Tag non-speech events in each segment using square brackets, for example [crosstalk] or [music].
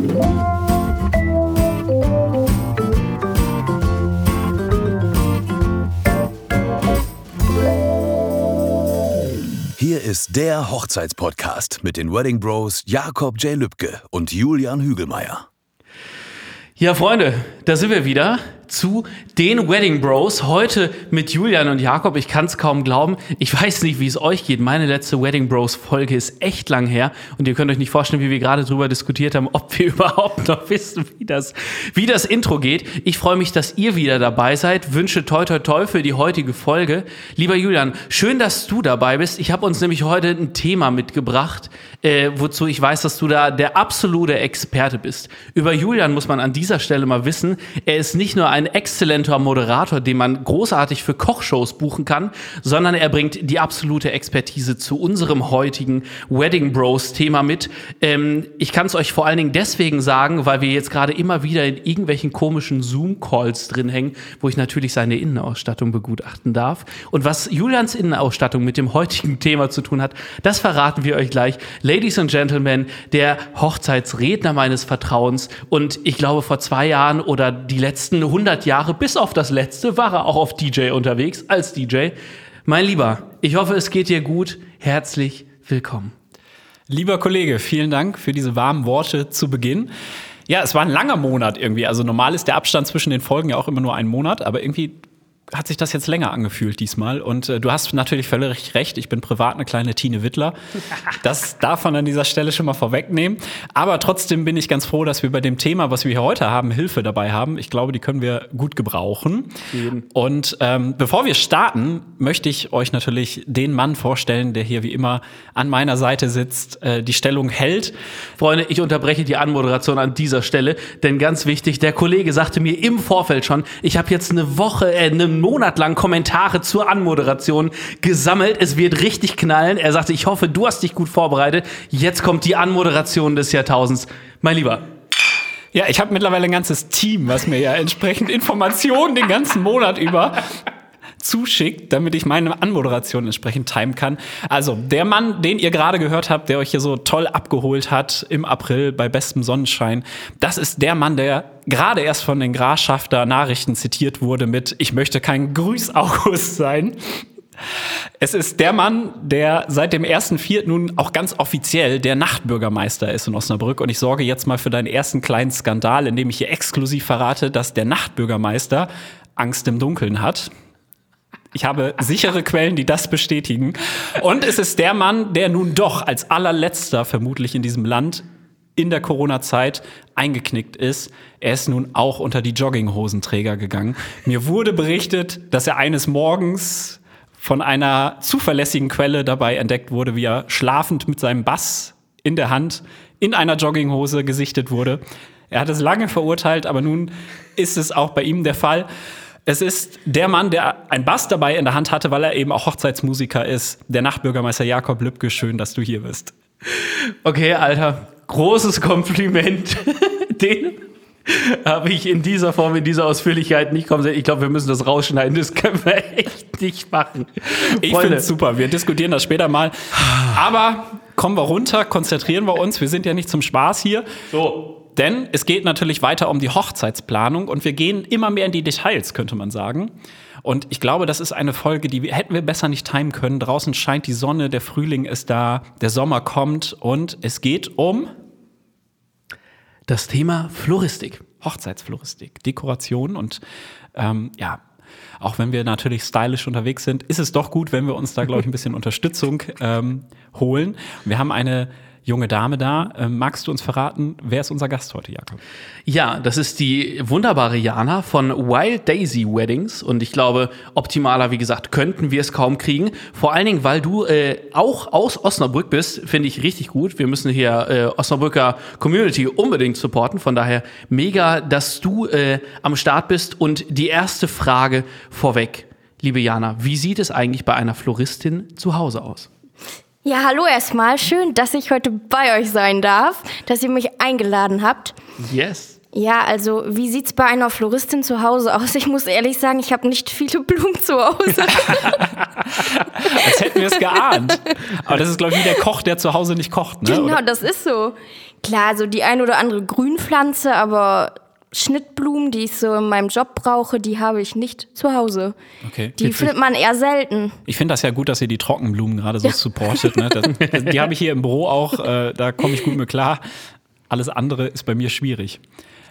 Hier ist der Hochzeitspodcast mit den Wedding Bros Jakob J. Lübke und Julian Hügelmeier. Ja, Freunde, da sind wir wieder zu den Wedding Bros. Heute mit Julian und Jakob. Ich kann es kaum glauben. Ich weiß nicht, wie es euch geht. Meine letzte Wedding Bros Folge ist echt lang her. Und ihr könnt euch nicht vorstellen, wie wir gerade drüber diskutiert haben, ob wir [laughs] überhaupt noch wissen, wie das, wie das Intro geht. Ich freue mich, dass ihr wieder dabei seid. Wünsche toi toi toi für die heutige Folge. Lieber Julian, schön, dass du dabei bist. Ich habe uns nämlich heute ein Thema mitgebracht, äh, wozu ich weiß, dass du da der absolute Experte bist. Über Julian muss man an dieser Stelle mal wissen, er ist nicht nur ein ein exzellenter Moderator, den man großartig für Kochshows buchen kann, sondern er bringt die absolute Expertise zu unserem heutigen Wedding Bros Thema mit. Ähm, ich kann es euch vor allen Dingen deswegen sagen, weil wir jetzt gerade immer wieder in irgendwelchen komischen Zoom-Calls drin hängen, wo ich natürlich seine Innenausstattung begutachten darf. Und was Julians Innenausstattung mit dem heutigen Thema zu tun hat, das verraten wir euch gleich. Ladies and Gentlemen, der Hochzeitsredner meines Vertrauens und ich glaube vor zwei Jahren oder die letzten 100 100 Jahre, bis auf das letzte, war er auch auf DJ unterwegs, als DJ. Mein Lieber, ich hoffe, es geht dir gut. Herzlich willkommen. Lieber Kollege, vielen Dank für diese warmen Worte zu Beginn. Ja, es war ein langer Monat irgendwie. Also normal ist der Abstand zwischen den Folgen ja auch immer nur ein Monat, aber irgendwie hat sich das jetzt länger angefühlt diesmal. Und äh, du hast natürlich völlig recht, ich bin privat eine kleine Tine Wittler. [laughs] Das darf man an dieser Stelle schon mal vorwegnehmen. Aber trotzdem bin ich ganz froh, dass wir bei dem Thema, was wir hier heute haben, Hilfe dabei haben. Ich glaube, die können wir gut gebrauchen. Eben. Und ähm, bevor wir starten, möchte ich euch natürlich den Mann vorstellen, der hier wie immer an meiner Seite sitzt, äh, die Stellung hält. Freunde, ich unterbreche die Anmoderation an dieser Stelle, denn ganz wichtig, der Kollege sagte mir im Vorfeld schon, ich habe jetzt eine Woche, äh, eine Monat lang Kommentare zur Anmoderation gesammelt. Es wird richtig knallen. Er sagte, ich hoffe, du hast dich gut vorbereitet. Jetzt kommt die Anmoderation des Jahrtausends. Mein Lieber, ja, ich habe mittlerweile ein ganzes Team, was mir ja entsprechend Informationen den ganzen Monat über zuschickt, damit ich meine Anmoderation entsprechend timen kann. Also, der Mann, den ihr gerade gehört habt, der euch hier so toll abgeholt hat im April bei bestem Sonnenschein, das ist der Mann, der gerade erst von den Grafschafter Nachrichten zitiert wurde mit Ich möchte kein Grüß August sein. Es ist der Mann, der seit dem 1.4. nun auch ganz offiziell der Nachtbürgermeister ist in Osnabrück. Und ich sorge jetzt mal für deinen ersten kleinen Skandal, indem ich hier exklusiv verrate, dass der Nachtbürgermeister Angst im Dunkeln hat. Ich habe sichere Quellen, die das bestätigen. Und es ist der Mann, der nun doch als allerletzter vermutlich in diesem Land in der Corona-Zeit eingeknickt ist. Er ist nun auch unter die Jogginghosenträger gegangen. Mir wurde berichtet, dass er eines Morgens von einer zuverlässigen Quelle dabei entdeckt wurde, wie er schlafend mit seinem Bass in der Hand in einer Jogginghose gesichtet wurde. Er hat es lange verurteilt, aber nun ist es auch bei ihm der Fall. Es ist der Mann, der ein Bass dabei in der Hand hatte, weil er eben auch Hochzeitsmusiker ist. Der Nachtbürgermeister Jakob Lübke. Schön, dass du hier bist. Okay, Alter. Großes Kompliment. [laughs] Den habe ich in dieser Form, in dieser Ausführlichkeit nicht kommen sehen. Ich glaube, wir müssen das rausschneiden. Das können wir echt nicht machen. Ich finde es super. Wir diskutieren das später mal. [sighs] Aber kommen wir runter, konzentrieren wir uns. Wir sind ja nicht zum Spaß hier. So. Denn es geht natürlich weiter um die Hochzeitsplanung und wir gehen immer mehr in die Details, könnte man sagen. Und ich glaube, das ist eine Folge, die wir, hätten wir besser nicht timen können. Draußen scheint die Sonne, der Frühling ist da, der Sommer kommt und es geht um das Thema Floristik. Hochzeitsfloristik, Dekoration und ähm, ja, auch wenn wir natürlich stylisch unterwegs sind, ist es doch gut, wenn wir uns da, glaube ich, ein bisschen [laughs] Unterstützung ähm, holen. Wir haben eine junge Dame da. Ähm, magst du uns verraten, wer ist unser Gast heute, Jakob? Ja, das ist die wunderbare Jana von Wild Daisy Weddings. Und ich glaube, optimaler, wie gesagt, könnten wir es kaum kriegen. Vor allen Dingen, weil du äh, auch aus Osnabrück bist, finde ich richtig gut. Wir müssen hier äh, Osnabrücker Community unbedingt supporten. Von daher mega, dass du äh, am Start bist. Und die erste Frage vorweg. Liebe Jana, wie sieht es eigentlich bei einer Floristin zu Hause aus? Ja, hallo erstmal. Schön, dass ich heute bei euch sein darf, dass ihr mich eingeladen habt. Yes. Ja, also wie sieht's bei einer Floristin zu Hause aus? Ich muss ehrlich sagen, ich habe nicht viele Blumen zu Hause. [laughs] Als hätten wir es geahnt. Aber das ist, glaube ich, wie der Koch, der zu Hause nicht kocht. Ne? Genau, Oder? das ist so. Klar, so die ein oder andere Grünpflanze, aber Schnittblumen, die ich so in meinem Job brauche, die habe ich nicht zu Hause. Okay. Die findet man eher selten. Ich finde das ja gut, dass ihr die Trockenblumen gerade so supportet. Ne? Das, [laughs] die habe ich hier im Büro auch, äh, da komme ich gut mit klar. Alles andere ist bei mir schwierig.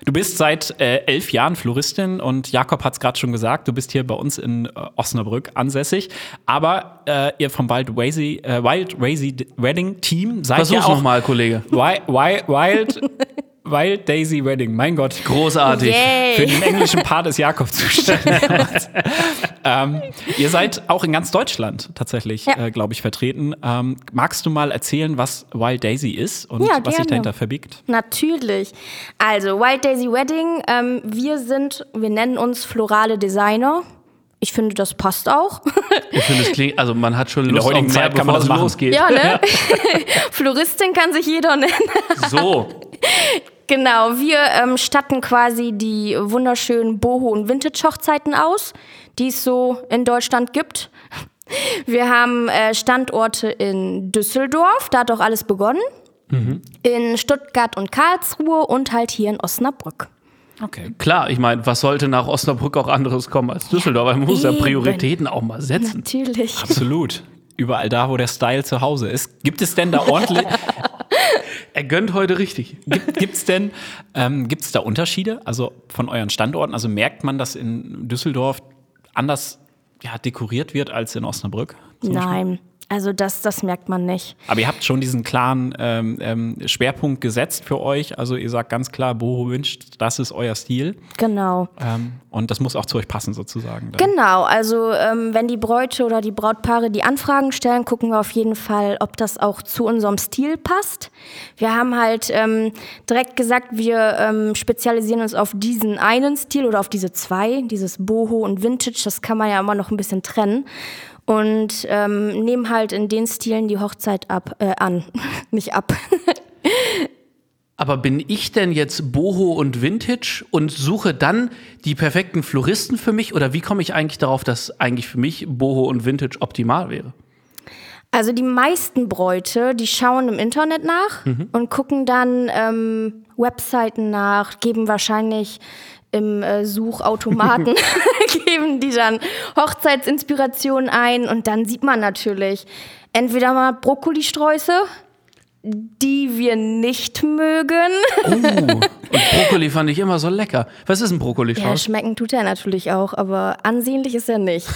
Du bist seit äh, elf Jahren Floristin und Jakob hat es gerade schon gesagt, du bist hier bei uns in äh, Osnabrück ansässig. Aber äh, ihr vom Wild Wazy, äh, Wild Wazy Wedding Team seid Versuch's ja auch nochmal, Kollege. Wild, Wild, [laughs] Wild, Wild Daisy Wedding. Mein Gott. Großartig. Yay. Für den englischen Part ist Jakob zuständig. [laughs] ähm, ihr seid auch in ganz Deutschland tatsächlich, Ja. äh, glaube ich, vertreten. Ähm, magst du mal erzählen, was Wild Daisy ist und Ja, was sich dahinter verbirgt? Natürlich. Also, Wild Daisy Wedding, ähm, wir sind, wir nennen uns florale Designer. Ich finde, das passt auch. [laughs] Ich finde, es klingt, also man hat schon der Lust auf heutigen mehr, Zeit kann man das machen. losgeht. ja, ne? [laughs] Floristin kann sich jeder nennen. So. Genau, wir ähm, statten quasi die wunderschönen Boho- und Vintage-Hochzeiten aus, die es so in Deutschland gibt. [laughs] Wir haben äh, Standorte in Düsseldorf, da hat auch alles begonnen. In Stuttgart und Karlsruhe und halt hier in Osnabrück. Okay. Klar, ich meine, was sollte nach Osnabrück auch anderes kommen als Düsseldorf? Man muss ja. Prioritäten auch mal setzen. Natürlich. Absolut. Überall da, wo der Style zu Hause ist. Gibt es denn da ordentlich, [laughs] Er gönnt heute richtig. gibt es denn, ähm, gibt es da Unterschiede? Also von euren Standorten? Also merkt man, dass in Düsseldorf anders ja, dekoriert wird als in Osnabrück? zum Beispiel? Also das, das merkt man nicht. Aber ihr habt schon diesen klaren ähm, ähm, Schwerpunkt gesetzt für euch. Also ihr sagt ganz klar, Boho wünscht, das ist euer Stil. Genau. Ähm, und das muss auch zu euch passen sozusagen. dann. Genau, also ähm, wenn die Bräute oder die Brautpaare die Anfragen stellen, gucken wir auf jeden Fall, ob das auch zu unserem Stil passt. Wir haben halt ähm, direkt gesagt, wir ähm, spezialisieren uns auf diesen einen Stil oder auf diese zwei, dieses Boho und Vintage, das kann man ja immer noch ein bisschen trennen. Und ähm, nehmen halt in den Stilen die Hochzeit ab, äh, an, [laughs] nicht ab. [laughs] Aber bin ich denn jetzt Boho und Vintage und suche dann die perfekten Floristen für mich? Oder wie komme ich eigentlich darauf, dass eigentlich für mich Boho und Vintage optimal wäre? Also die meisten Bräute, die schauen im Internet nach und gucken dann ähm, Webseiten nach, geben wahrscheinlich im äh, Suchautomaten, [laughs] [laughs] geben die dann Hochzeitsinspirationen ein und dann sieht man natürlich entweder mal Brokkolisträuße, die wir nicht mögen. Und Brokkoli fand ich immer so lecker. Was ist ein Ja, Brokkoli-Strauß? schmecken tut er natürlich auch, aber ansehnlich ist er nicht.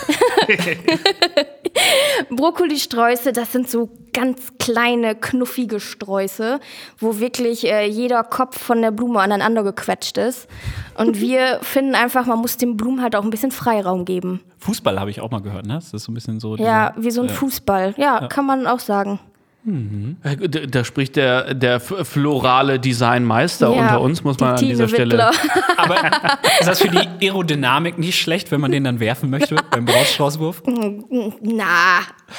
[laughs] Brokkolisträuße, das sind so ganz kleine, knuffige Sträuße, wo wirklich äh, jeder Kopf von der Blume aneinander gequetscht ist. Und [laughs] wir finden einfach, man muss den Blumen halt auch ein bisschen Freiraum geben. Fußball habe ich auch mal gehört, ne? Das ist so ein bisschen so. Ja, dieser- wie so ein Fußball. Ja, kann man auch sagen. Äh, Da da spricht der, der florale Designmeister Ja, unter uns, muss die man an Tine dieser Stelle. [laughs] Aber ist das für die Aerodynamik nicht schlecht, wenn man den dann werfen möchte beim Brautstraußwurf? Na,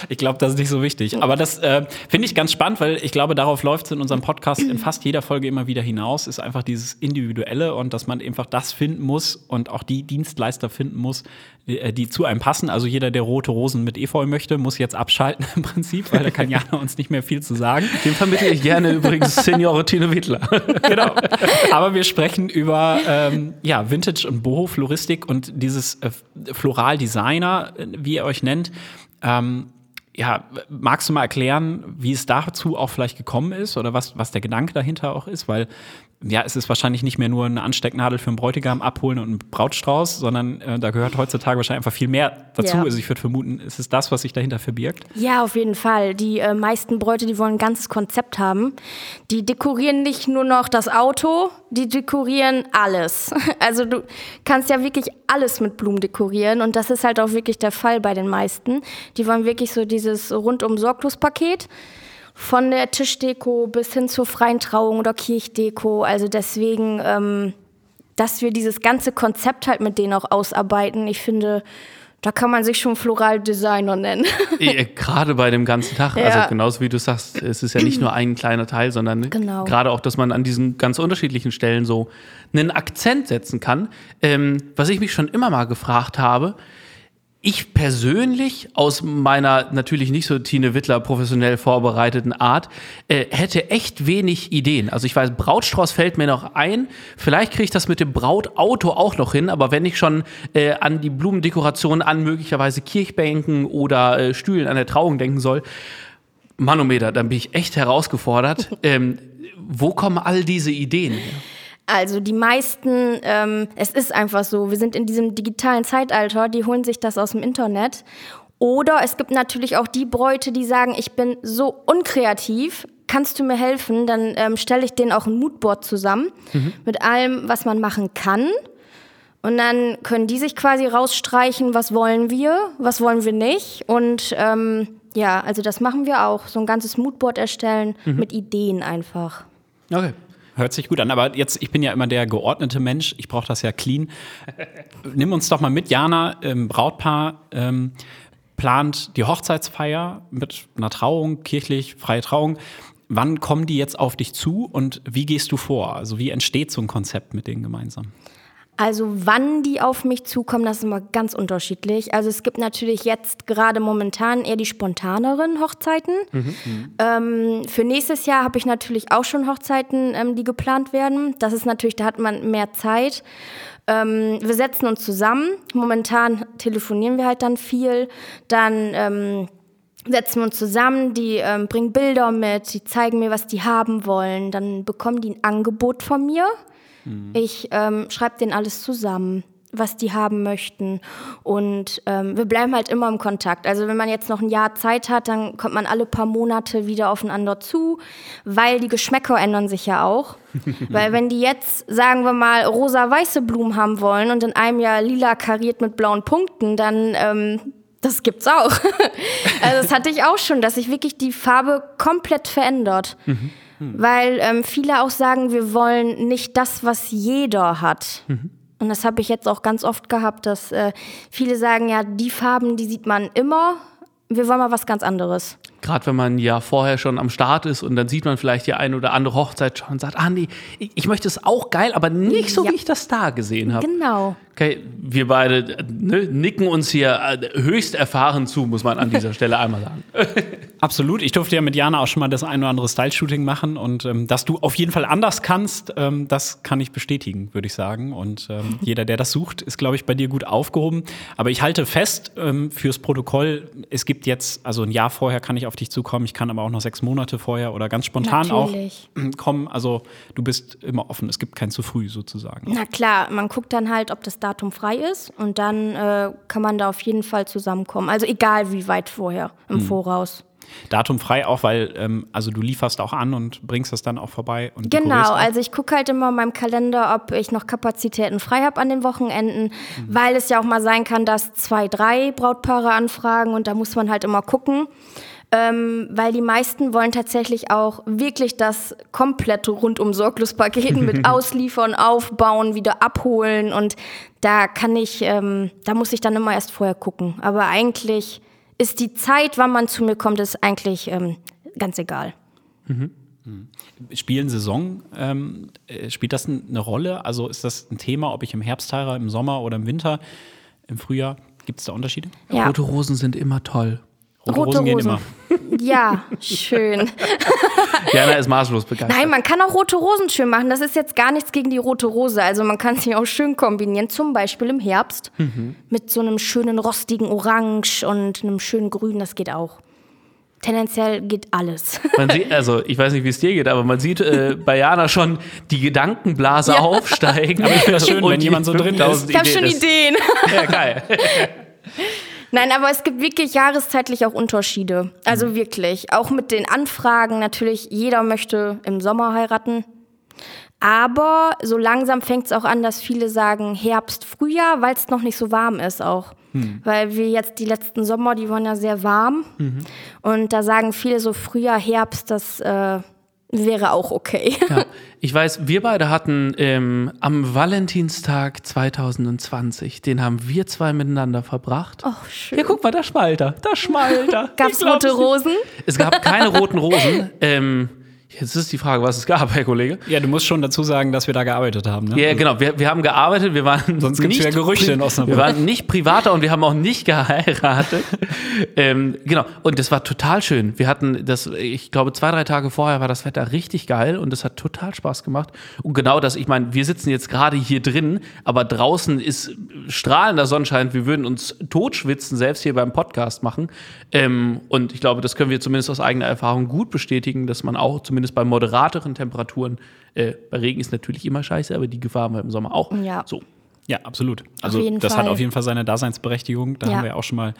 Ich glaube, das ist nicht so wichtig. Aber das äh, finde ich ganz spannend, weil ich glaube, darauf läuft es in unserem Podcast in fast jeder Folge immer wieder hinaus, ist einfach dieses Individuelle und dass man einfach das finden muss und auch die Dienstleister finden muss, die, äh, die zu einem passen. Also jeder, der rote Rosen mit Efeu möchte, muss jetzt abschalten [laughs] im Prinzip, weil da kann [laughs] Jana uns nicht mehr viel zu sagen. Dem vermittle ich gerne übrigens [laughs] Seniore Tine Wittler. genau. Aber wir sprechen über ähm, ja, Vintage und Boho-Floristik und dieses äh, Floral-Designer, äh, wie ihr euch nennt. Ähm, ja, magst du mal erklären, wie es dazu auch vielleicht gekommen ist oder was, was der Gedanke dahinter auch ist? Weil ja, es ist wahrscheinlich nicht mehr nur eine Anstecknadel für einen Bräutigam abholen und einen Brautstrauß, sondern äh, da gehört heutzutage wahrscheinlich einfach viel mehr dazu. Ja. Also ich würde vermuten, es ist das, was sich dahinter verbirgt. Ja, auf jeden Fall. Die äh, meisten Bräute, die wollen ein ganzes Konzept haben. Die dekorieren nicht nur noch das Auto, die dekorieren alles. [laughs] Also du kannst ja wirklich alles mit Blumen dekorieren und das ist halt auch wirklich der Fall bei den meisten. Die wollen wirklich so dieses rundum sorglos Paket. Von der Tischdeko bis hin zur freien Trauung oder Kirchdeko. Also deswegen, ähm, dass wir dieses ganze Konzept halt mit denen auch ausarbeiten. Ich finde, da kann man sich schon Floral-Designer nennen. Eh, Gerade bei dem ganzen Tag. Ja. Also genauso wie du sagst, es ist ja nicht nur ein kleiner Teil, sondern Genau. gerade auch, dass man an diesen ganz unterschiedlichen Stellen so einen Akzent setzen kann. Ähm, was ich mich schon immer mal gefragt habe, ich persönlich aus meiner natürlich nicht so Tine Wittler professionell vorbereiteten Art äh, hätte echt wenig Ideen. Also ich weiß, Brautstrauß fällt mir noch ein. Vielleicht kriege ich das mit dem Brautauto auch noch hin, aber wenn ich schon äh, an die Blumendekoration an möglicherweise Kirchbänken oder äh, Stühlen an der Trauung denken soll, Manometer, dann bin ich echt herausgefordert. [laughs] ähm, wo kommen all diese Ideen her? Also die meisten, ähm, es ist einfach so, wir sind in diesem digitalen Zeitalter, die holen sich das aus dem Internet. Oder es gibt natürlich auch die Bräute, die sagen, ich bin so unkreativ, kannst du mir helfen? Dann ähm, stelle ich denen auch ein Moodboard zusammen mhm. mit allem, was man machen kann. Und dann können die sich quasi rausstreichen, was wollen wir, was wollen wir nicht. Und ähm, ja, also das machen wir auch. So ein ganzes Moodboard erstellen mhm. mit Ideen einfach. Okay. Hört sich gut an, aber jetzt, ich bin ja immer der geordnete Mensch, ich brauche das ja clean. [laughs] Nimm uns doch mal mit, Jana, ähm, Brautpaar ähm, plant die Hochzeitsfeier mit einer Trauung, kirchlich, freie Trauung. Wann kommen die jetzt auf dich zu und wie gehst du vor? Also wie entsteht so ein Konzept mit denen gemeinsam? Also wann die auf mich zukommen, das ist immer ganz unterschiedlich. Also es gibt natürlich jetzt gerade momentan eher die spontaneren Hochzeiten. Mhm. Ähm, für nächstes Jahr habe ich natürlich auch schon Hochzeiten, ähm, die geplant werden. Das ist natürlich, da hat man mehr Zeit. Ähm, wir setzen uns zusammen. Momentan telefonieren wir halt dann viel. Dann ähm, setzen wir uns zusammen, die ähm, bringen Bilder mit, die zeigen mir, was die haben wollen. Dann bekommen die ein Angebot von mir. Mhm. Ich ähm, schreibe denen alles zusammen was die haben möchten. Und ähm, wir bleiben halt immer im Kontakt. Also wenn man jetzt noch ein Jahr Zeit hat, dann kommt man alle paar Monate wieder aufeinander zu, weil die Geschmäcker ändern sich ja auch. [laughs] weil wenn die jetzt, sagen wir mal, rosa-weiße Blumen haben wollen und in einem Jahr lila kariert mit blauen Punkten, dann ähm, das gibt's auch. [laughs] also das hatte ich auch schon, dass sich wirklich die Farbe komplett verändert. Mhm. Mhm. Weil ähm, viele auch sagen, wir wollen nicht das, was jeder hat. Mhm. Und das habe ich jetzt auch ganz oft gehabt, dass äh, viele sagen, ja, die Farben, die sieht man immer. Wir wollen mal was ganz anderes gerade wenn man ja vorher schon am Start ist und dann sieht man vielleicht die eine oder andere Hochzeit schon und sagt, ah nee, ich, ich möchte es auch geil, aber nicht so, ja. wie ich das da gesehen habe. Genau. Okay, wir beide ne, nicken uns hier äh, höchst erfahren zu, muss man an dieser [laughs] Stelle einmal sagen. [laughs] Absolut. Ich durfte ja mit Jana auch schon mal das ein oder andere Style-Shooting machen und ähm, dass du auf jeden Fall anders kannst, ähm, das kann ich bestätigen, würde ich sagen. Und ähm, [laughs] jeder, der das sucht, ist, glaube ich, bei dir gut aufgehoben. Aber ich halte fest ähm, fürs Protokoll, es gibt jetzt, also ein Jahr vorher kann ich auf dich zukommen, ich kann aber auch noch sechs Monate vorher oder ganz spontan Natürlich. auch [clears throat] kommen. Also du bist immer offen, es gibt kein zu früh sozusagen. Na klar, man guckt dann halt, ob das Datum frei ist und dann äh, kann man da auf jeden Fall zusammenkommen. Also egal wie weit vorher, im hm. Voraus. Datum frei auch, weil ähm, also du lieferst auch an und bringst das dann auch vorbei. Und genau, also ich gucke halt immer in meinem Kalender, ob ich noch Kapazitäten frei habe an den Wochenenden, mhm. weil es ja auch mal sein kann, dass zwei, drei Brautpaare anfragen und da muss man halt immer gucken ähm, weil die meisten wollen tatsächlich auch wirklich das komplette rundum sorglos Paket mit [laughs] Ausliefern, Aufbauen, wieder abholen und da kann ich, ähm, da muss ich dann immer erst vorher gucken. Aber eigentlich ist die Zeit, wann man zu mir kommt, ist eigentlich ähm, ganz egal. Mhm. Spielen Saison, ähm, äh, spielt das eine Rolle? Also ist das ein Thema, ob ich im Herbst heirate, im Sommer oder im Winter, im Frühjahr? Gibt es da Unterschiede? Ja. Rote Rosen sind immer toll. Rote, Rote Rosen, gehen immer. Ja, schön. [laughs] Jana ist maßlos begeistert. Nein, man kann auch rote Rosen schön machen. Das ist jetzt gar nichts gegen die rote Rose. Also man kann sie auch schön kombinieren. Zum Beispiel im Herbst mhm. mit so einem schönen rostigen Orange und einem schönen Grün. Das geht auch. Tendenziell geht alles. Man sieht, [laughs] also ich weiß nicht, wie es dir geht, aber man sieht äh, bei Jana schon die Gedankenblase ja. aufsteigen. Aber ich finde das schön, wenn jemand so drin ist. Ich habe schon Ideen. Ja, geil. [laughs] Nein, aber es gibt wirklich jahreszeitlich auch Unterschiede. Also mhm. wirklich. Auch mit den Anfragen natürlich. Jeder möchte im Sommer heiraten. Aber so langsam fängt es auch an, dass viele sagen Herbst, Frühjahr, weil es noch nicht so warm ist auch. Mhm. Weil wir jetzt die letzten Sommer, die waren ja sehr warm. Mhm. Und da sagen viele so Frühjahr, Herbst, das äh, wäre auch okay. Ja. Ich weiß, wir beide hatten ähm, am Valentinstag 2020, den haben wir zwei miteinander verbracht. Ach, schön. Ja, guck mal, da schmalt er, da schmalt er. Gab es rote Rosen? Es gab keine roten Rosen. [laughs] Ähm, Jetzt ist die Frage, was es gab, [laughs] Herr Kollege. Ja, du musst schon dazu sagen, dass wir da gearbeitet haben. Ne? Ja, genau. Wir, wir haben gearbeitet, wir waren [laughs] Sonst gibt's nicht wieder Gerüchte in Osnabrück. Wir waren nicht privater und wir haben auch nicht [laughs] geheiratet. ähm, genau. Und das war total schön. Wir hatten das, ich glaube, zwei, drei Tage vorher war das Wetter richtig geil und das hat total Spaß gemacht. Und genau das, ich meine, wir sitzen jetzt gerade hier drin, aber draußen ist strahlender Sonnenschein. Wir würden uns totschwitzen, selbst hier beim Podcast machen. Ähm, und ich glaube, das können wir zumindest aus eigener Erfahrung gut bestätigen, dass man auch zumindest bei moderateren Temperaturen, äh, bei Regen ist natürlich immer scheiße, aber die Gefahr haben wir im Sommer auch. Ja. So. Ja, absolut. Also das Fall. hat auf jeden Fall seine Daseinsberechtigung. Da Ja. haben wir ja auch schon mal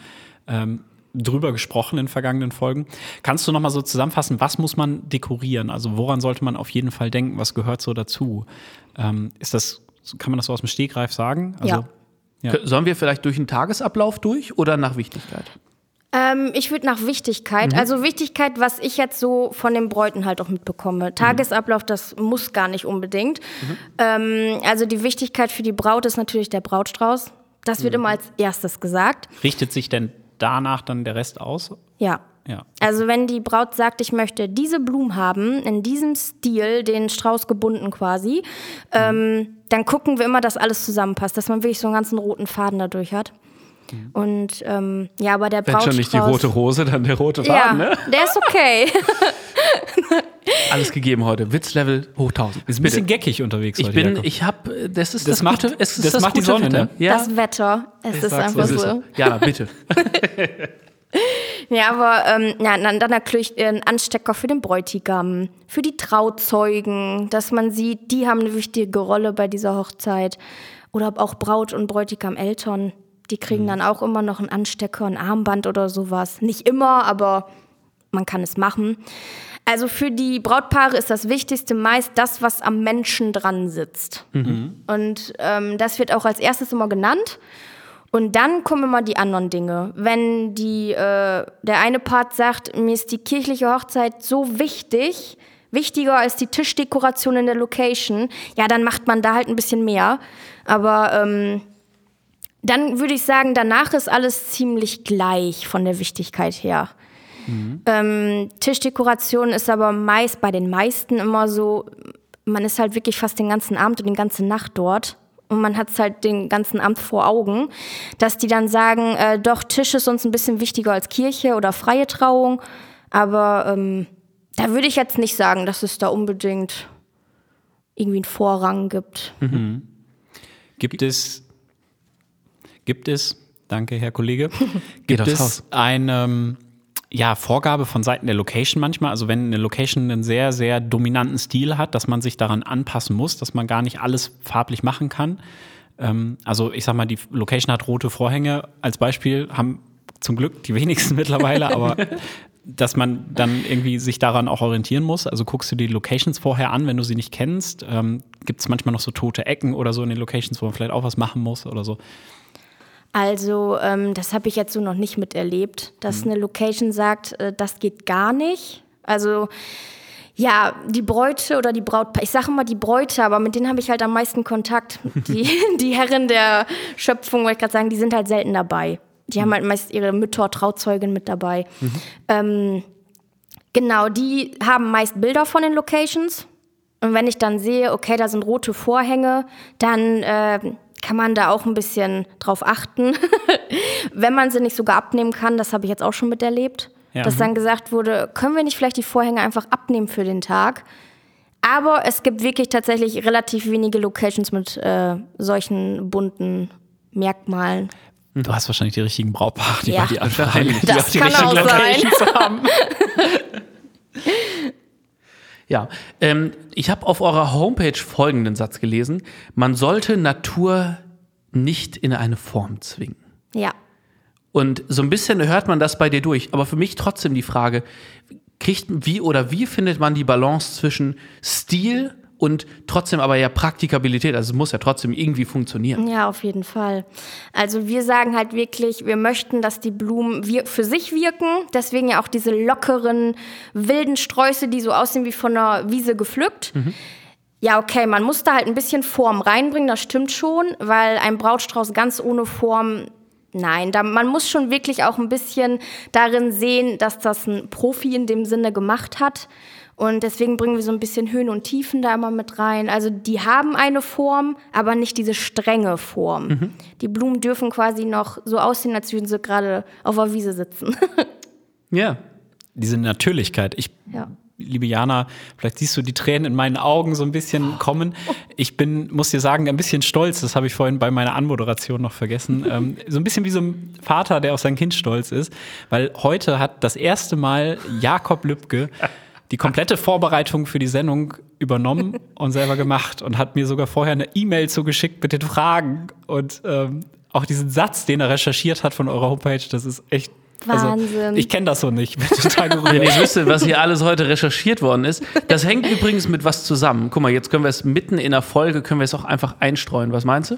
ähm, drüber gesprochen in vergangenen Folgen. Kannst du noch mal so zusammenfassen, was muss man dekorieren? Also woran sollte man auf jeden Fall denken? Was gehört so dazu? Ähm, ist das, kann man das so aus dem Stegreif sagen? Also, Ja. Ja. Sollen wir vielleicht durch den Tagesablauf durch oder nach Wichtigkeit? Ähm, ich würde nach Wichtigkeit, Mhm. also Wichtigkeit, was ich jetzt so von den Bräuten halt auch mitbekomme. Mhm. Tagesablauf, das muss gar nicht unbedingt. Ähm, also die Wichtigkeit für die Braut ist natürlich der Brautstrauß. Das Mhm. wird immer als erstes gesagt. Richtet sich denn danach dann der Rest aus? Ja. Ja. Also wenn die Braut sagt, ich möchte diese Blumen haben, in diesem Stil, den Strauß gebunden quasi, ähm, dann gucken wir immer, dass alles zusammenpasst, dass man wirklich so einen ganzen roten Faden dadurch hat. Und ähm, ja, aber der Wenn schon nicht die rote Rose, dann der rote Ja, Faden, ne? der ist okay. [laughs] Alles gegeben heute. Witzlevel hoch 1000. Ist ein bisschen geckig unterwegs Ich heute, bin, ich habe, das ist Das das, macht- gute, es ist das das, macht die Sonne, Wetter. ne? Ja, Das Wetter, es ist sag's, einfach so ist so. Jana, bitte. [laughs] Ja, aber ähm, ja, dann, dann natürlich ein Anstecker für den Bräutigam, für die Trauzeugen, dass man sieht, die haben eine wichtige Rolle bei dieser Hochzeit. Oder auch Braut und Bräutigam Eltern, die kriegen dann auch immer noch einen Anstecker, ein Armband oder sowas. Nicht immer, aber man kann es machen. Also für die Brautpaare ist das Wichtigste meist das, was am Menschen dran sitzt. Und ähm, das wird auch als erstes immer genannt. Und dann kommen immer die anderen Dinge. Wenn die, äh, der eine Part sagt, mir ist die kirchliche Hochzeit so wichtig, wichtiger als die Tischdekoration in der Location, ja, dann macht man da halt ein bisschen mehr. Aber ähm, dann würde ich sagen, danach ist alles ziemlich gleich von der Wichtigkeit her. Ähm, Tischdekoration ist aber meist bei den meisten immer so, man ist halt wirklich fast den ganzen Abend und die ganze Nacht dort. Und man hat es halt den ganzen Abend vor Augen, dass die dann sagen, äh, doch, Tisch ist uns ein bisschen wichtiger als Kirche oder freie Trauung. Aber ähm, da würde ich jetzt nicht sagen, dass es da unbedingt irgendwie einen Vorrang gibt. Gibt es, gibt es, danke Herr Kollege, [laughs] gibt es eine ja, Vorgabe von Seiten der Location manchmal, also wenn eine Location einen sehr, sehr dominanten Stil hat, dass man sich daran anpassen muss, dass man gar nicht alles farblich machen kann. Ähm, also ich sag mal, die Location hat rote Vorhänge als Beispiel, haben zum Glück die wenigsten [laughs] mittlerweile, aber dass man dann irgendwie sich daran auch orientieren muss. Also guckst du die Locations vorher an, wenn du sie nicht kennst. Ähm, Gibt es manchmal noch so tote Ecken oder so in den Locations, wo man vielleicht auch was machen muss oder so? Also, ähm, das habe ich jetzt so noch nicht miterlebt, dass eine Location sagt, äh, das geht gar nicht. Also, ja, die Bräute oder die Braut, ich sage immer die Bräute, aber mit denen habe ich halt am meisten Kontakt. Die, [laughs] die Herren der Schöpfung, wollte ich gerade sagen, die sind halt selten dabei. Die haben halt meist ihre Mütter, Trauzeugin mit dabei. Ähm, genau, die haben meist Bilder von den Locations. Und wenn ich dann sehe, okay, da sind rote Vorhänge, dann äh, kann man da auch ein bisschen drauf achten. [laughs] wenn man sie nicht sogar abnehmen kann, das habe ich jetzt auch schon miterlebt, Ja. dass dann gesagt wurde, können wir nicht vielleicht die Vorhänge einfach abnehmen für den Tag? Aber es gibt wirklich tatsächlich relativ wenige Locations mit äh, solchen bunten Merkmalen. Du hast wahrscheinlich die richtigen Brautpaare, die Ja. bei dir die Das auch die kann richtigen auch sein. Locations haben. [laughs] Ja, ähm, ich habe auf eurer Homepage folgenden Satz gelesen. Man sollte Natur nicht in eine Form zwingen. Ja. Und so ein bisschen hört man das bei dir durch. Aber für mich trotzdem die Frage, kriegt, wie oder wie findet man die Balance zwischen Stil und trotzdem aber ja Praktikabilität? Also es muss ja trotzdem irgendwie funktionieren. Ja, auf jeden Fall. Also wir sagen halt wirklich, wir möchten, dass die Blumen für sich wirken. Deswegen ja auch diese lockeren, wilden Sträuße, die so aussehen wie von einer Wiese gepflückt. Ja, okay, man muss da halt ein bisschen Form reinbringen, das stimmt schon, weil ein Brautstrauß ganz ohne Form, nein, da, man muss schon wirklich auch ein bisschen darin sehen, dass das ein Profi in dem Sinne gemacht hat. Und deswegen bringen wir so ein bisschen Höhen und Tiefen da immer mit rein. Also die haben eine Form, aber nicht diese strenge Form. Mhm. Die Blumen dürfen quasi noch so aussehen, als würden sie gerade auf der Wiese sitzen. [laughs] Ja. Diese Natürlichkeit. Ich, Ja. liebe Jana, vielleicht siehst du die Tränen in meinen Augen so ein bisschen [laughs] kommen. Ich bin, muss dir sagen, ein bisschen stolz. Das habe ich vorhin bei meiner Anmoderation noch vergessen. [laughs] ähm, so ein bisschen wie so ein Vater, der auf sein Kind stolz ist. Weil heute hat das erste Mal Jakob Lübke die komplette Vorbereitung für die Sendung übernommen [laughs] und selber gemacht und hat mir sogar vorher eine E-Mail zugeschickt mit den Fragen und ähm, auch diesen Satz, den er recherchiert hat von eurer Homepage, das ist echt Wahnsinn. Also, ich kenne das so nicht. Bin total [laughs] Wenn ihr wüsstet, was hier alles heute recherchiert worden ist. Das hängt übrigens mit was zusammen. Guck mal, jetzt können wir es mitten in der Folge, können wir es auch einfach einstreuen. Was meinst du?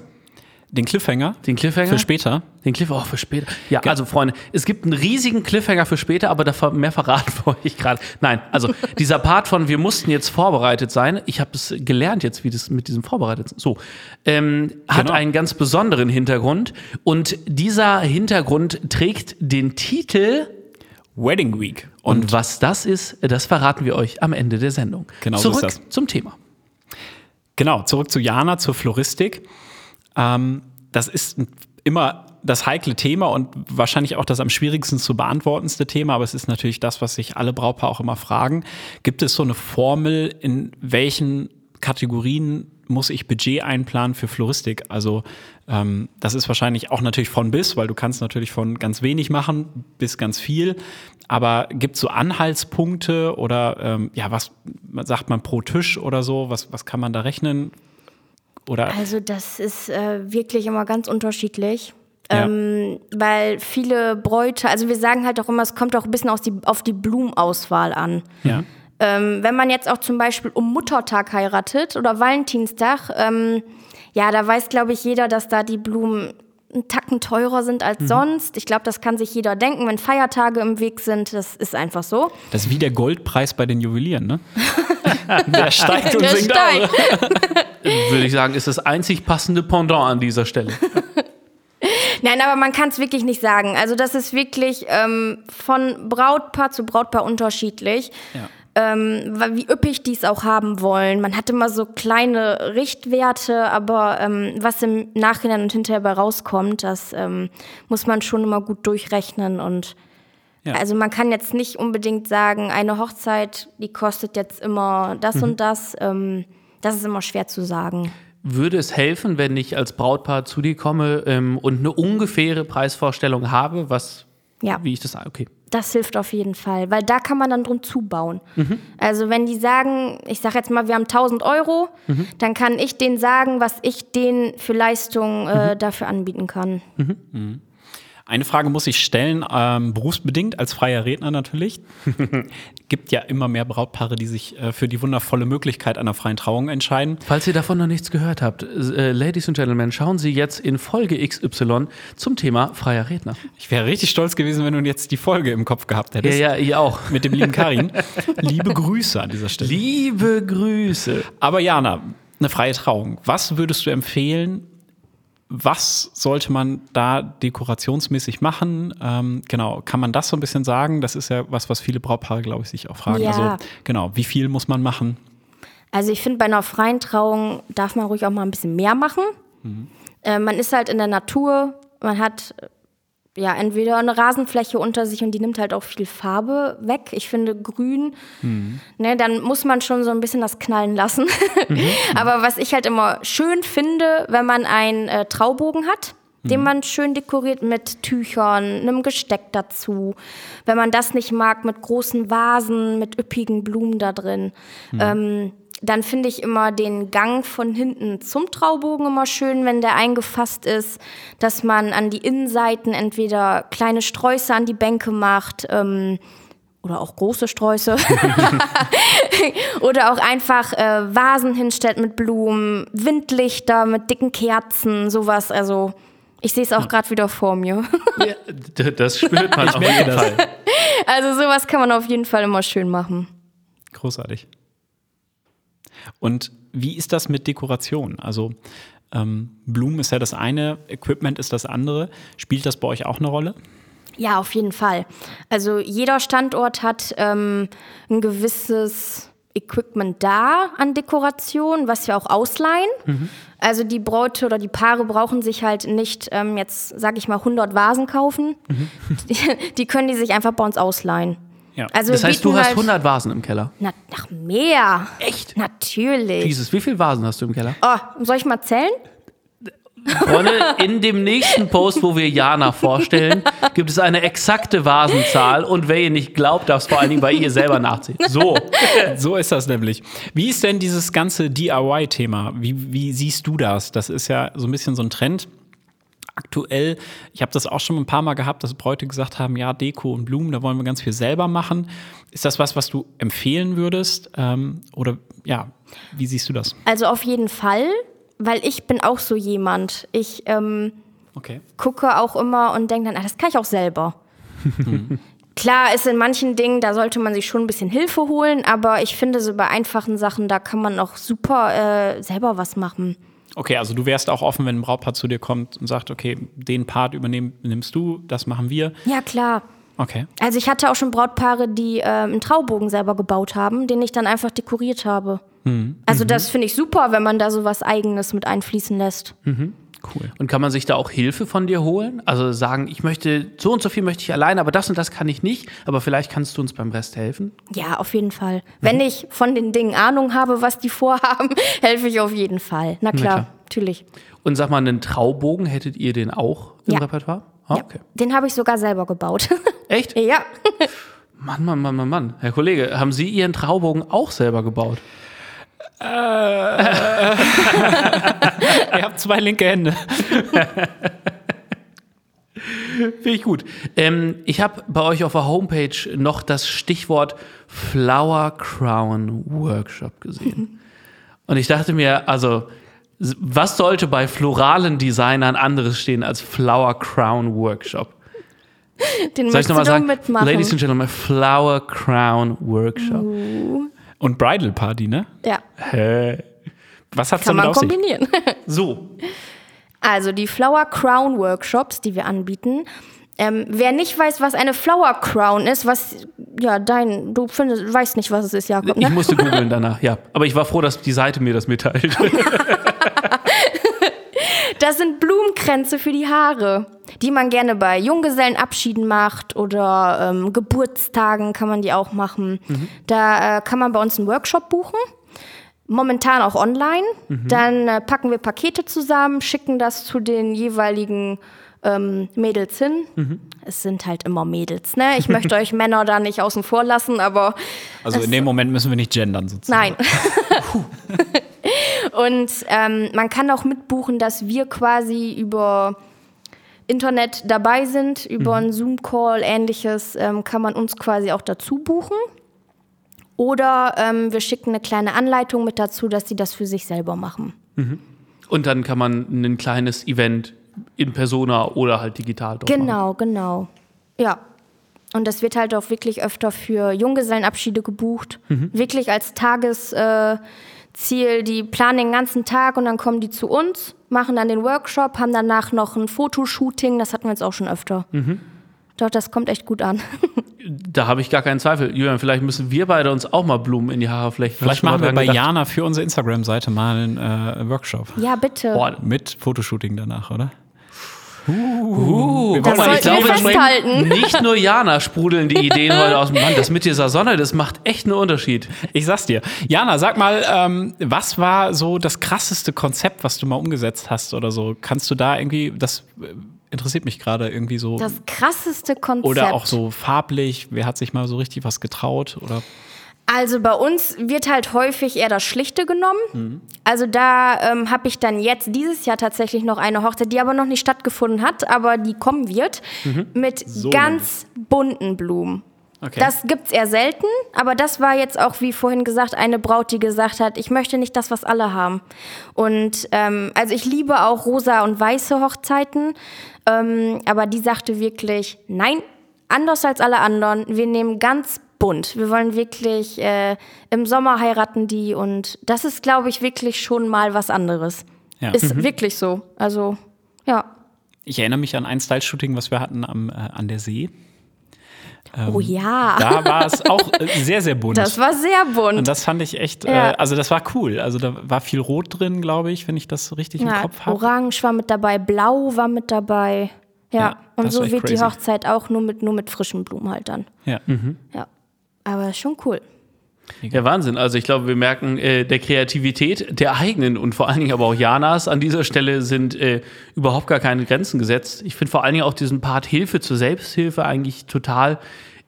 Den Cliffhanger Den Cliffhanger? für später. Den Cliffhanger, oh, für später. Ja, also Freunde, es gibt einen riesigen Cliffhanger für später, aber davon mehr verraten [laughs] wir euch gerade. Nein, also dieser Part von wir mussten jetzt vorbereitet sein. Ich habe es gelernt jetzt, wie das mit diesem vorbereitet so ähm, hat Genau. einen ganz besonderen Hintergrund und dieser Hintergrund trägt den Titel Wedding Week. und, Und was das ist, das verraten wir euch am Ende der Sendung. Genau so Zurück ist das. zum Thema. genau, zurück zu Jana, zur Floristik. Ähm, das ist immer das heikle Thema und wahrscheinlich auch das am schwierigsten zu beantwortendste Thema, aber es ist natürlich das, was sich alle Brautpaare auch immer fragen. Gibt es so eine Formel, in welchen Kategorien muss ich Budget einplanen für Floristik? Also ähm, das ist wahrscheinlich auch natürlich von bis, weil du kannst natürlich von ganz wenig machen bis ganz viel. Aber gibt es so Anhaltspunkte oder ähm, ja, was sagt man pro Tisch oder so? Was, was kann man da rechnen? Oder Also das ist äh, wirklich immer ganz unterschiedlich. Ja. Ähm, weil viele Bräute, also wir sagen halt auch immer, es kommt auch ein bisschen die, auf die Blumenauswahl an. ja. Ähm, wenn man jetzt auch zum Beispiel um Muttertag heiratet oder Valentinstag, ähm, ja, da weiß, glaube ich, jeder, dass da die Blumen einen Tacken teurer sind als sonst. Ich glaube, das kann sich jeder denken, wenn Feiertage im Weg sind. Das ist einfach so. Das ist wie der Goldpreis bei den Juwelieren, ne? [laughs] der steigt und Der sinkt steigt. auch. [laughs] Würde ich sagen, ist das einzig passende Pendant an dieser Stelle. Nein, aber man kann es wirklich nicht sagen. Also das ist wirklich ähm, von Brautpaar zu Brautpaar unterschiedlich. Ja. Ähm, wie üppig die es auch haben wollen. Man hat immer so kleine Richtwerte, aber ähm, was im Nachhinein und hinterher bei rauskommt, das ähm, muss man schon immer gut durchrechnen. Und Ja. also man kann jetzt nicht unbedingt sagen, eine Hochzeit, die kostet jetzt immer das Mhm. und das. Ähm, das ist immer schwer zu sagen. Würde es helfen, wenn ich als Brautpaar zu dir komme ähm, und eine ungefähre Preisvorstellung habe, was, Ja. wie ich das, okay. Das hilft auf jeden Fall, weil da kann man dann drum zubauen. Also wenn die sagen, ich sage jetzt mal, wir haben 1000 Euro, dann kann ich denen sagen, was ich denen für Leistung äh, dafür anbieten kann. Eine Frage muss ich stellen, ähm, berufsbedingt als freier Redner natürlich. [laughs] Gibt ja immer mehr Brautpaare, die sich äh, für die wundervolle Möglichkeit einer freien Trauung entscheiden. Falls ihr davon noch nichts gehört habt, äh, Ladies and Gentlemen, schauen Sie jetzt in Folge XY zum Thema freier Redner. Ich wäre richtig stolz gewesen, wenn du jetzt die Folge im Kopf gehabt hättest. ja, ihr auch. Mit dem lieben Karin. [laughs] Liebe Grüße an dieser Stelle. Liebe Grüße. Aber Jana, eine freie Trauung. Was würdest du empfehlen? Was sollte man da dekorationsmäßig machen? Ähm, genau, kann man das so ein bisschen sagen? Das ist ja was, was viele Brautpaare, glaube ich, sich auch fragen. Ja. Also, genau, wie viel muss man machen? Also ich finde, bei einer freien Trauung darf man ruhig auch mal ein bisschen mehr machen. Äh, man ist halt in der Natur, man hat ja entweder eine Rasenfläche unter sich und die nimmt halt auch viel Farbe weg. Ich finde grün, ne, dann muss man schon so ein bisschen das knallen lassen. [laughs] Aber was ich halt immer schön finde, wenn man einen äh, Traubogen hat, den man schön dekoriert mit Tüchern, einem Gesteck dazu. Wenn man das nicht mag, mit großen Vasen, mit üppigen Blumen da drin. Ähm, dann finde ich immer den Gang von hinten zum Traubogen immer schön, wenn der eingefasst ist, dass man an die Innenseiten entweder kleine Sträuße an die Bänke macht, ähm, oder auch große Sträuße. [laughs] oder auch einfach äh, Vasen hinstellt mit Blumen, Windlichter mit dicken Kerzen, sowas. Also ich sehe es auch gerade wieder vor mir. [laughs] Ja, das spürt man auf jeden. Fall. Also sowas kann man auf jeden Fall immer schön machen. Großartig. Und wie ist das mit Dekoration? Also ähm, Blumen ist ja das eine, Equipment ist das andere. Spielt das bei euch auch eine Rolle? Ja, auf jeden Fall. Also jeder Standort hat ähm, ein gewisses Equipment da an Dekoration, was wir auch ausleihen. Also die Bräute oder die Paare brauchen sich halt nicht ähm, jetzt, sag ich mal, 100 Vasen kaufen. Die, [laughs] die können die sich einfach bei uns ausleihen. Ja. Also Das heißt, du hast halt, 100 Vasen im Keller. Na, nach mehr. Echt? Natürlich. Jesus, wie viele Vasen hast du im Keller? Oh, soll ich mal zählen? Freunde, [laughs] in dem nächsten Post, wo wir Jana vorstellen, gibt es eine exakte Vasenzahl und wer ihr nicht glaubt, darf es vor allen Dingen bei ihr selber nachziehen. So. [laughs] So ist das nämlich. Wie ist denn dieses ganze DIY-Thema? Wie, wie siehst du das? Das ist ja so ein bisschen so ein Trend. Aktuell, ich habe das auch schon ein paar Mal gehabt, dass Bräute gesagt haben, ja, Deko und Blumen, da wollen wir ganz viel selber machen. Ist das was, was du empfehlen würdest? Ähm, oder ja, wie siehst du das? Also auf jeden Fall, weil ich bin auch so jemand. Ich ähm, Okay. gucke auch immer und denke dann, ah, das kann ich auch selber. [laughs] Klar ist in manchen Dingen, da sollte man sich schon ein bisschen Hilfe holen, aber ich finde so bei einfachen Sachen, da kann man auch super äh, selber was machen. Okay, also du wärst auch offen, wenn ein Brautpaar zu dir kommt und sagt, okay, den Part übernimmst du, das machen wir. Ja, klar. Okay. Also ich hatte auch schon Brautpaare, die äh, einen Traubogen selber gebaut haben, den ich dann einfach dekoriert habe. Also das finde ich super, wenn man da so was Eigenes mit einfließen lässt. Cool. Und kann man sich da auch Hilfe von dir holen? Also sagen, ich möchte, so und so viel möchte ich allein, aber das und das kann ich nicht, aber vielleicht kannst du uns beim Rest helfen? Ja, auf jeden Fall. Wenn ich von den Dingen Ahnung habe, was die [laughs] vorhaben, helfe ich auf jeden Fall. Na klar, klar. natürlich. Und sag mal, einen Traubogen, hättet ihr den auch im Ja. Repertoire? Ah, Ja, okay. Den habe ich sogar selber gebaut. [laughs] Echt? ja. Mann, Mann, Mann, Mann, Mann. Herr Kollege, haben Sie Ihren Traubogen auch selber gebaut? [laughs] Ihr habt zwei linke Hände. [laughs] Finde ich gut. Ähm, ich habe bei euch auf der Homepage noch das Stichwort Flower Crown Workshop gesehen. Und ich dachte mir, also, was sollte bei floralen Designern anderes stehen als Flower Crown Workshop? Den Soll ich nochmal sagen? mitmachen. Ladies and Gentlemen, Flower Crown Workshop. Und Bridal Party, ne? ja, Was hat's kann damit man auf sich? kombinieren. [laughs] So, Also die Flower Crown Workshops, die wir anbieten. Ähm, wer nicht weiß, was eine Flower Crown ist, was, ja, dein, du findest, weißt nicht, was es ist, Jakob, ich ne? musste [laughs] googeln danach, ja. Aber ich war froh, dass die Seite mir das mitteilt. [laughs] Das sind Blumenkränze für die Haare, die man gerne bei Junggesellenabschieden macht oder ähm, Geburtstagen kann man die auch machen. Da äh, kann man bei uns einen Workshop buchen. Momentan auch online. Dann äh, packen wir Pakete zusammen, schicken das zu den jeweiligen ähm, Mädels hin. Es sind halt immer Mädels, ne? Ich möchte [laughs] euch Männer da nicht außen vor lassen, aber Also in dem Moment müssen wir nicht gendern sozusagen. Nein. [laughs] [laughs] Und ähm, man kann auch mitbuchen, dass wir quasi über Internet dabei sind, über einen Zoom-Call, ähnliches, ähm, kann man uns quasi auch dazu buchen. Oder ähm, wir schicken eine kleine Anleitung mit dazu, dass sie das für sich selber machen. Und dann kann man ein kleines Event in Persona oder halt digital drauf machen. Genau, genau. Ja. Und das wird halt auch wirklich öfter für Junggesellenabschiede gebucht. Wirklich als Tagesziel. Äh, Ziel. die planen den ganzen Tag und dann kommen die zu uns, machen dann den Workshop, haben danach noch ein Fotoshooting. Das hatten wir jetzt auch schon öfter. Doch, das kommt echt gut an. [laughs] Da habe ich gar keinen Zweifel. Julian, vielleicht müssen wir beide uns auch mal Blumen in die Haare flechten. Vielleicht machen wir bei gedacht? Jana für unsere Instagram-Seite mal einen äh, Workshop. ja, bitte. Boah, Mit Fotoshooting danach, oder? Uh, Das guck mal, ich glaube, festhalten. nicht nur Jana sprudeln die Ideen heute aus dem Mann. Das mit dieser Sonne, das macht echt einen Unterschied. Ich sag's dir. Jana, sag mal, ähm, was war so das krasseste Konzept, was du mal umgesetzt hast oder so? Kannst du da irgendwie, das äh, interessiert mich gerade irgendwie so. Das krasseste Konzept. oder auch so farblich, wer hat sich mal so richtig was getraut? Oder Also bei uns wird halt häufig eher das Schlichte genommen. Also da ähm, habe ich dann jetzt dieses Jahr tatsächlich noch eine Hochzeit, die aber noch nicht stattgefunden hat, aber die kommen wird, mit ganz bunten Blumen. Okay. Das gibt's eher selten, aber das war jetzt auch, wie vorhin gesagt, eine Braut, die gesagt hat, ich möchte nicht das, was alle haben. Und ähm, also ich liebe auch rosa und weiße Hochzeiten, ähm, aber die sagte wirklich, nein, anders als alle anderen, wir nehmen ganz bunt. Wir wollen wirklich, äh, im Sommer heiraten die und das ist, glaube ich, wirklich schon mal was anderes. Ja. Ist wirklich so. Also, ja. Ich erinnere mich an ein Style-Shooting, was wir hatten am, äh, an der See. oh ja. Da war es auch äh, sehr, sehr bunt. Das war sehr bunt. und das fand ich echt, Ja. äh, also das war cool. Also da war viel Rot drin, glaube ich, wenn ich das richtig im ja, Kopf habe. Orange war mit dabei, Blau war mit dabei. Ja, Ja, und so wird die crazy. Hochzeit auch nur mit, nur mit frischen Blumen halt dann. Ja. Ja. Aber schon cool. Ja, Wahnsinn. Also ich glaube, wir merken, äh, der Kreativität der eigenen und vor allen Dingen aber auch Janas an dieser Stelle sind äh, überhaupt gar keine Grenzen gesetzt. Ich finde vor allen Dingen auch diesen Part Hilfe zur Selbsthilfe eigentlich total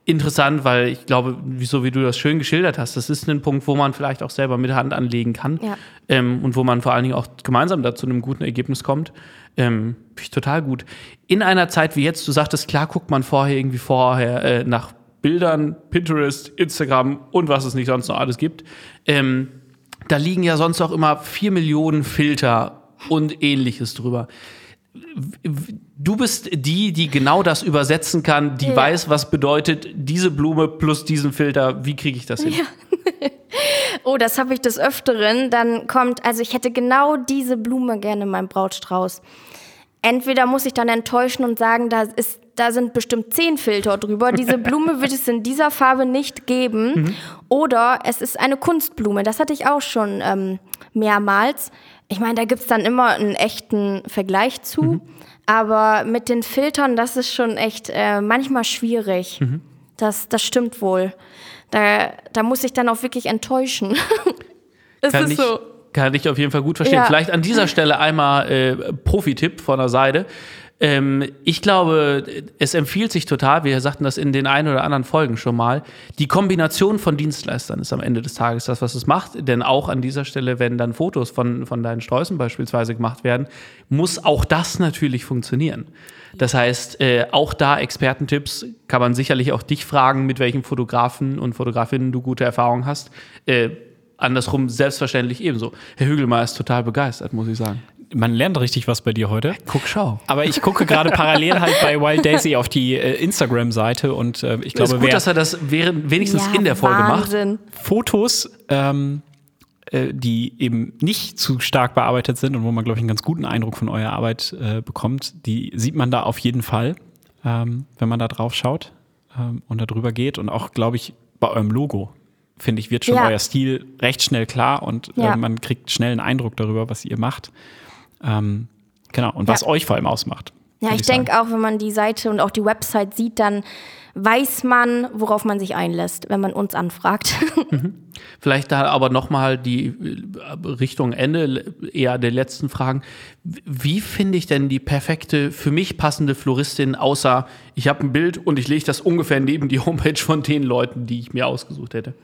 interessant, weil ich glaube, so wie du das schön geschildert hast, das ist ein Punkt, wo man vielleicht auch selber mit Hand anlegen kann Ja. ähm, und wo man vor allen Dingen auch gemeinsam da zu einem guten Ergebnis kommt. Ähm, Finde ich total gut. In einer Zeit wie jetzt, du sagtest, klar guckt man vorher irgendwie vorher äh, nach Bildern, Pinterest, Instagram und was es nicht sonst noch alles gibt. Ähm, da liegen ja sonst auch immer vier Millionen Filter und ähnliches drüber. Du bist die, die genau das übersetzen kann, die Ja. weiß, was bedeutet diese Blume plus diesen Filter. Wie kriege ich das hin? [laughs] Oh, das habe ich des Öfteren. Dann kommt, also ich hätte genau diese Blume gerne in meinem Brautstrauß. Entweder muss ich dann enttäuschen und sagen, da, ist, da sind bestimmt zehn Filter drüber. Diese [laughs] Blume wird es in dieser Farbe nicht geben. Oder es ist eine Kunstblume. Das hatte ich auch schon ähm, mehrmals. Ich meine, da gibt es dann immer einen echten Vergleich zu. Aber mit den Filtern, das ist schon echt äh, manchmal schwierig. Das, das stimmt wohl. Da, da muss ich dann auch wirklich enttäuschen. [laughs] es Kann ist ich, so. kann ich auf jeden Fall gut verstehen. Ja. Vielleicht an dieser [laughs] Stelle einmal äh, Profi-Tipp von der Seite. Ähm, ich glaube, es empfiehlt sich total, wir sagten das in den ein oder anderen Folgen schon mal, die Kombination von Dienstleistern ist am Ende des Tages das, was es macht. Denn auch an dieser Stelle, wenn dann Fotos von, von deinen Sträußen beispielsweise gemacht werden, muss auch das natürlich funktionieren. Das heißt, äh, auch da Expertentipps kann man sicherlich auch dich fragen, mit welchen Fotografen und Fotografinnen du gute Erfahrungen hast. Äh, andersrum selbstverständlich ebenso. Herr Hügelmeier ist total begeistert, muss ich sagen. Man lernt richtig was bei dir heute. Guck, schau. Aber ich gucke gerade parallel halt bei Wild Daisy auf die äh, Instagram-Seite und äh, ich ist glaube, gut, wer dass er das während, wenigstens Ja, in der Folge macht. Wahnsinn. Fotos, ähm, äh, die eben nicht zu stark bearbeitet sind und wo man, glaube ich, einen ganz guten Eindruck von eurer Arbeit äh, bekommt, die sieht man da auf jeden Fall, ähm, wenn man da drauf schaut ähm, und da drüber geht. Und auch, glaube ich, bei eurem Logo, finde ich, wird schon Ja. euer Stil recht schnell klar und Ja. äh, man kriegt schnell einen Eindruck darüber, was ihr macht. Ähm, genau, und was Ja. euch vor allem ausmacht. Ja, ich sagen. denke auch, wenn man die Seite und auch die Website sieht, dann weiß man, worauf man sich einlässt, wenn man uns anfragt. [laughs] Vielleicht da aber nochmal die äh, Richtung Ende eher der letzten Fragen. Wie finde ich denn die perfekte, für mich passende Floristin, außer ich habe ein Bild und ich lege das ungefähr neben die [laughs] Homepage von den Leuten, die ich mir ausgesucht hätte?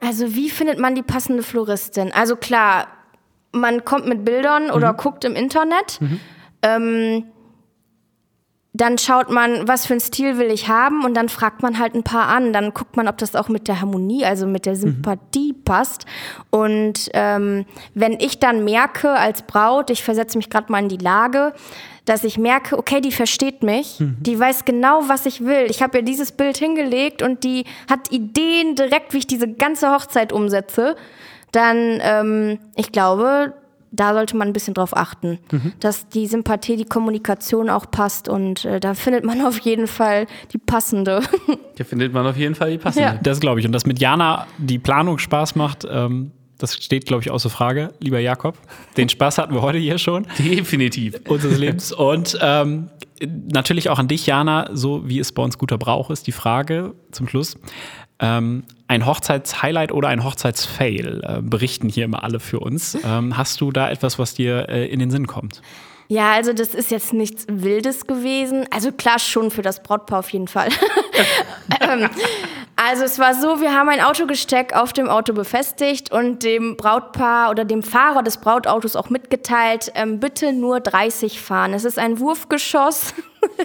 Also wie findet man die passende Floristin? Also klar, man kommt mit Bildern oder guckt im Internet. Ähm, dann schaut man, was für einen Stil will ich haben und dann fragt man halt ein paar an. Dann guckt man, ob das auch mit der Harmonie, also mit der Sympathie passt. Und ähm, wenn ich dann merke als Braut, ich versetze mich gerade mal in die Lage, dass ich merke, okay, die versteht mich, die weiß genau, was ich will. Ich habe ja dieses Bild hingelegt und die hat Ideen direkt, wie ich diese ganze Hochzeit umsetze. Dann, ähm, ich glaube, da sollte man ein bisschen drauf achten, dass die Sympathie, die Kommunikation auch passt und äh, da findet man auf jeden Fall die passende. [laughs] Da findet man auf jeden Fall die passende. Ja. Das glaube ich. Und dass mit Jana die Planung Spaß macht, ähm, das steht, glaube ich, außer Frage. Lieber Jakob, den Spaß hatten wir heute hier schon. Definitiv. unseres Lebens. Und ähm, natürlich auch an dich, Jana, so wie es bei uns guter Brauch ist, die Frage zum Schluss. Ähm, ein Hochzeitshighlight oder ein Hochzeitsfail äh, berichten hier immer alle für uns. Ähm, hast du da etwas, was dir äh, in den Sinn kommt? Ja, also das ist jetzt nichts Wildes gewesen. Also klar schon für das Brautpaar auf jeden Fall. [laughs] ähm, also es war so, wir haben ein Autogesteck auf dem Auto befestigt und dem Brautpaar oder dem Fahrer des Brautautos auch mitgeteilt, ähm, bitte nur 30 fahren. Es ist ein Wurfgeschoss.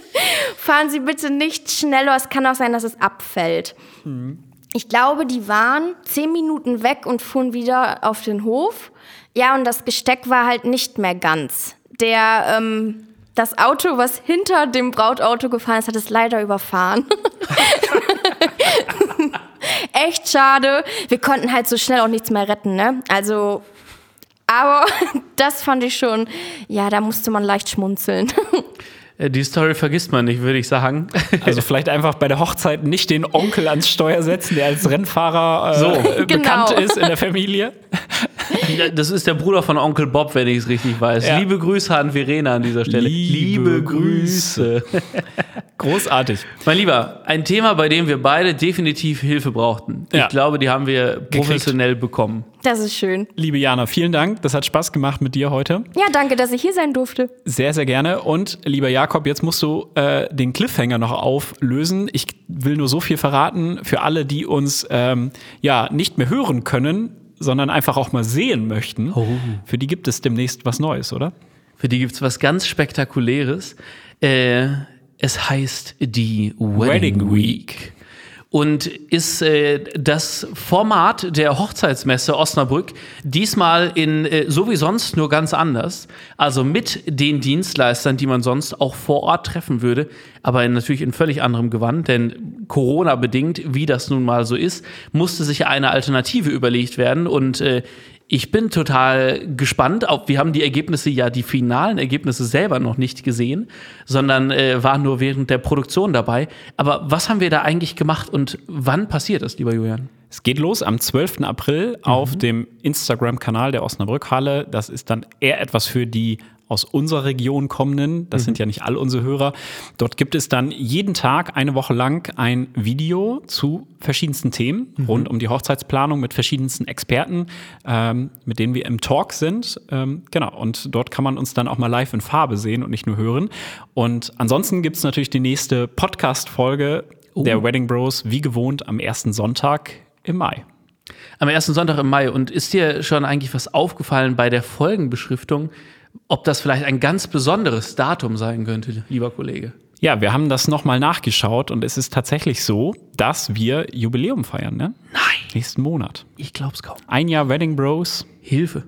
[laughs] fahren Sie bitte nicht schneller. Es kann auch sein, dass es abfällt. Ich glaube, die waren zehn Minuten weg und fuhren wieder auf den Hof. Ja, und das Gesteck war halt nicht mehr ganz. Der, ähm, das Auto, was hinter dem Brautauto gefahren ist, hat es leider überfahren. [laughs] Echt schade. Wir konnten halt so schnell auch nichts mehr retten, ne? Also, aber [laughs] das fand ich schon, ja, da musste man leicht schmunzeln. Äh, Die Story vergisst man nicht, würde ich sagen. [laughs] Also vielleicht einfach bei der Hochzeit nicht den Onkel ans Steuer setzen, der als Rennfahrer äh, So. äh, [laughs] bekannt Genau. ist in der Familie. [laughs] Das ist der Bruder von Onkel Bob, wenn ich es richtig weiß. Ja. Liebe Grüße an Verena an dieser Stelle. Liebe Grüße. Großartig. Mein Lieber, ein Thema, bei dem wir beide definitiv Hilfe brauchten. Ja. Ich glaube, die haben wir professionell bekommen. Das ist schön. Liebe Jana, vielen Dank. Das hat Spaß gemacht mit dir heute. Ja, danke, dass ich hier sein durfte. Sehr, sehr gerne. Und lieber Jakob, jetzt musst du äh, den Cliffhanger noch auflösen. Ich will nur so viel verraten für alle, die uns ähm, ja nicht mehr hören können, sondern einfach auch mal sehen möchten. Für die gibt es demnächst was Neues, oder? Für die gibt es was ganz Spektakuläres. Äh, es heißt die Wedding, Wedding Week. Und ist äh, das Format der Hochzeitsmesse Osnabrück diesmal in äh, so wie sonst nur ganz anders. Also mit den Dienstleistern, die man sonst auch vor Ort treffen würde, aber natürlich in völlig anderem Gewand, denn Corona bedingt, wie das nun mal so ist, musste sich eine Alternative überlegt werden und äh, ich bin total gespannt. Auf, wir haben die Ergebnisse ja, die finalen Ergebnisse selber noch nicht gesehen, sondern äh, waren nur während der Produktion dabei. Aber was haben wir da eigentlich gemacht und wann passiert das, lieber Julian? Es geht los am 12. April auf dem Instagram-Kanal der Osnabrück Halle. Das ist dann eher etwas für die aus unserer Region kommenden. Das sind ja nicht all unsere Hörer. Dort gibt es dann jeden Tag eine Woche lang ein Video zu verschiedensten Themen rund um die Hochzeitsplanung mit verschiedensten Experten, ähm, mit denen wir im Talk sind. Ähm, genau. Und dort kann man uns dann auch mal live in Farbe sehen und nicht nur hören. Und ansonsten gibt es natürlich die nächste Podcast-Folge der Wedding Bros, wie gewohnt, am ersten Sonntag im Mai. Am ersten Sonntag im Mai. Und ist dir schon eigentlich was aufgefallen bei der Folgenbeschriftung, ob das vielleicht ein ganz besonderes Datum sein könnte, lieber Kollege? Ja, wir haben das nochmal nachgeschaut und es ist tatsächlich so, dass wir Jubiläum feiern, ne? Nein, Nächsten Monat. ich glaub's kaum. Ein Jahr Wedding Bros. Hilfe.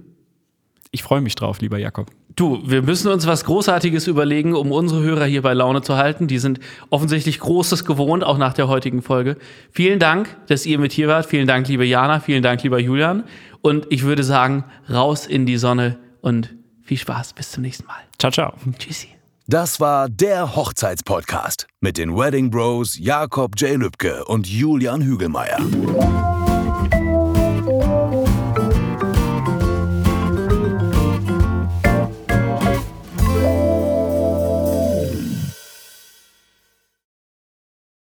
Ich freue mich drauf, lieber Jakob. Du, wir müssen uns was Großartiges überlegen, um unsere Hörer hier bei Laune zu halten. Die sind offensichtlich Großes gewohnt, auch nach der heutigen Folge. Vielen Dank, dass ihr mit hier wart. Vielen Dank, liebe Jana. Vielen Dank, lieber Julian. Und ich würde sagen, raus in die Sonne und viel Spaß. Bis zum nächsten Mal. Ciao, ciao. Tschüssi. Das war der Hochzeitspodcast mit den Wedding Bros Jakob J. Lübke und Julian Hügelmeier.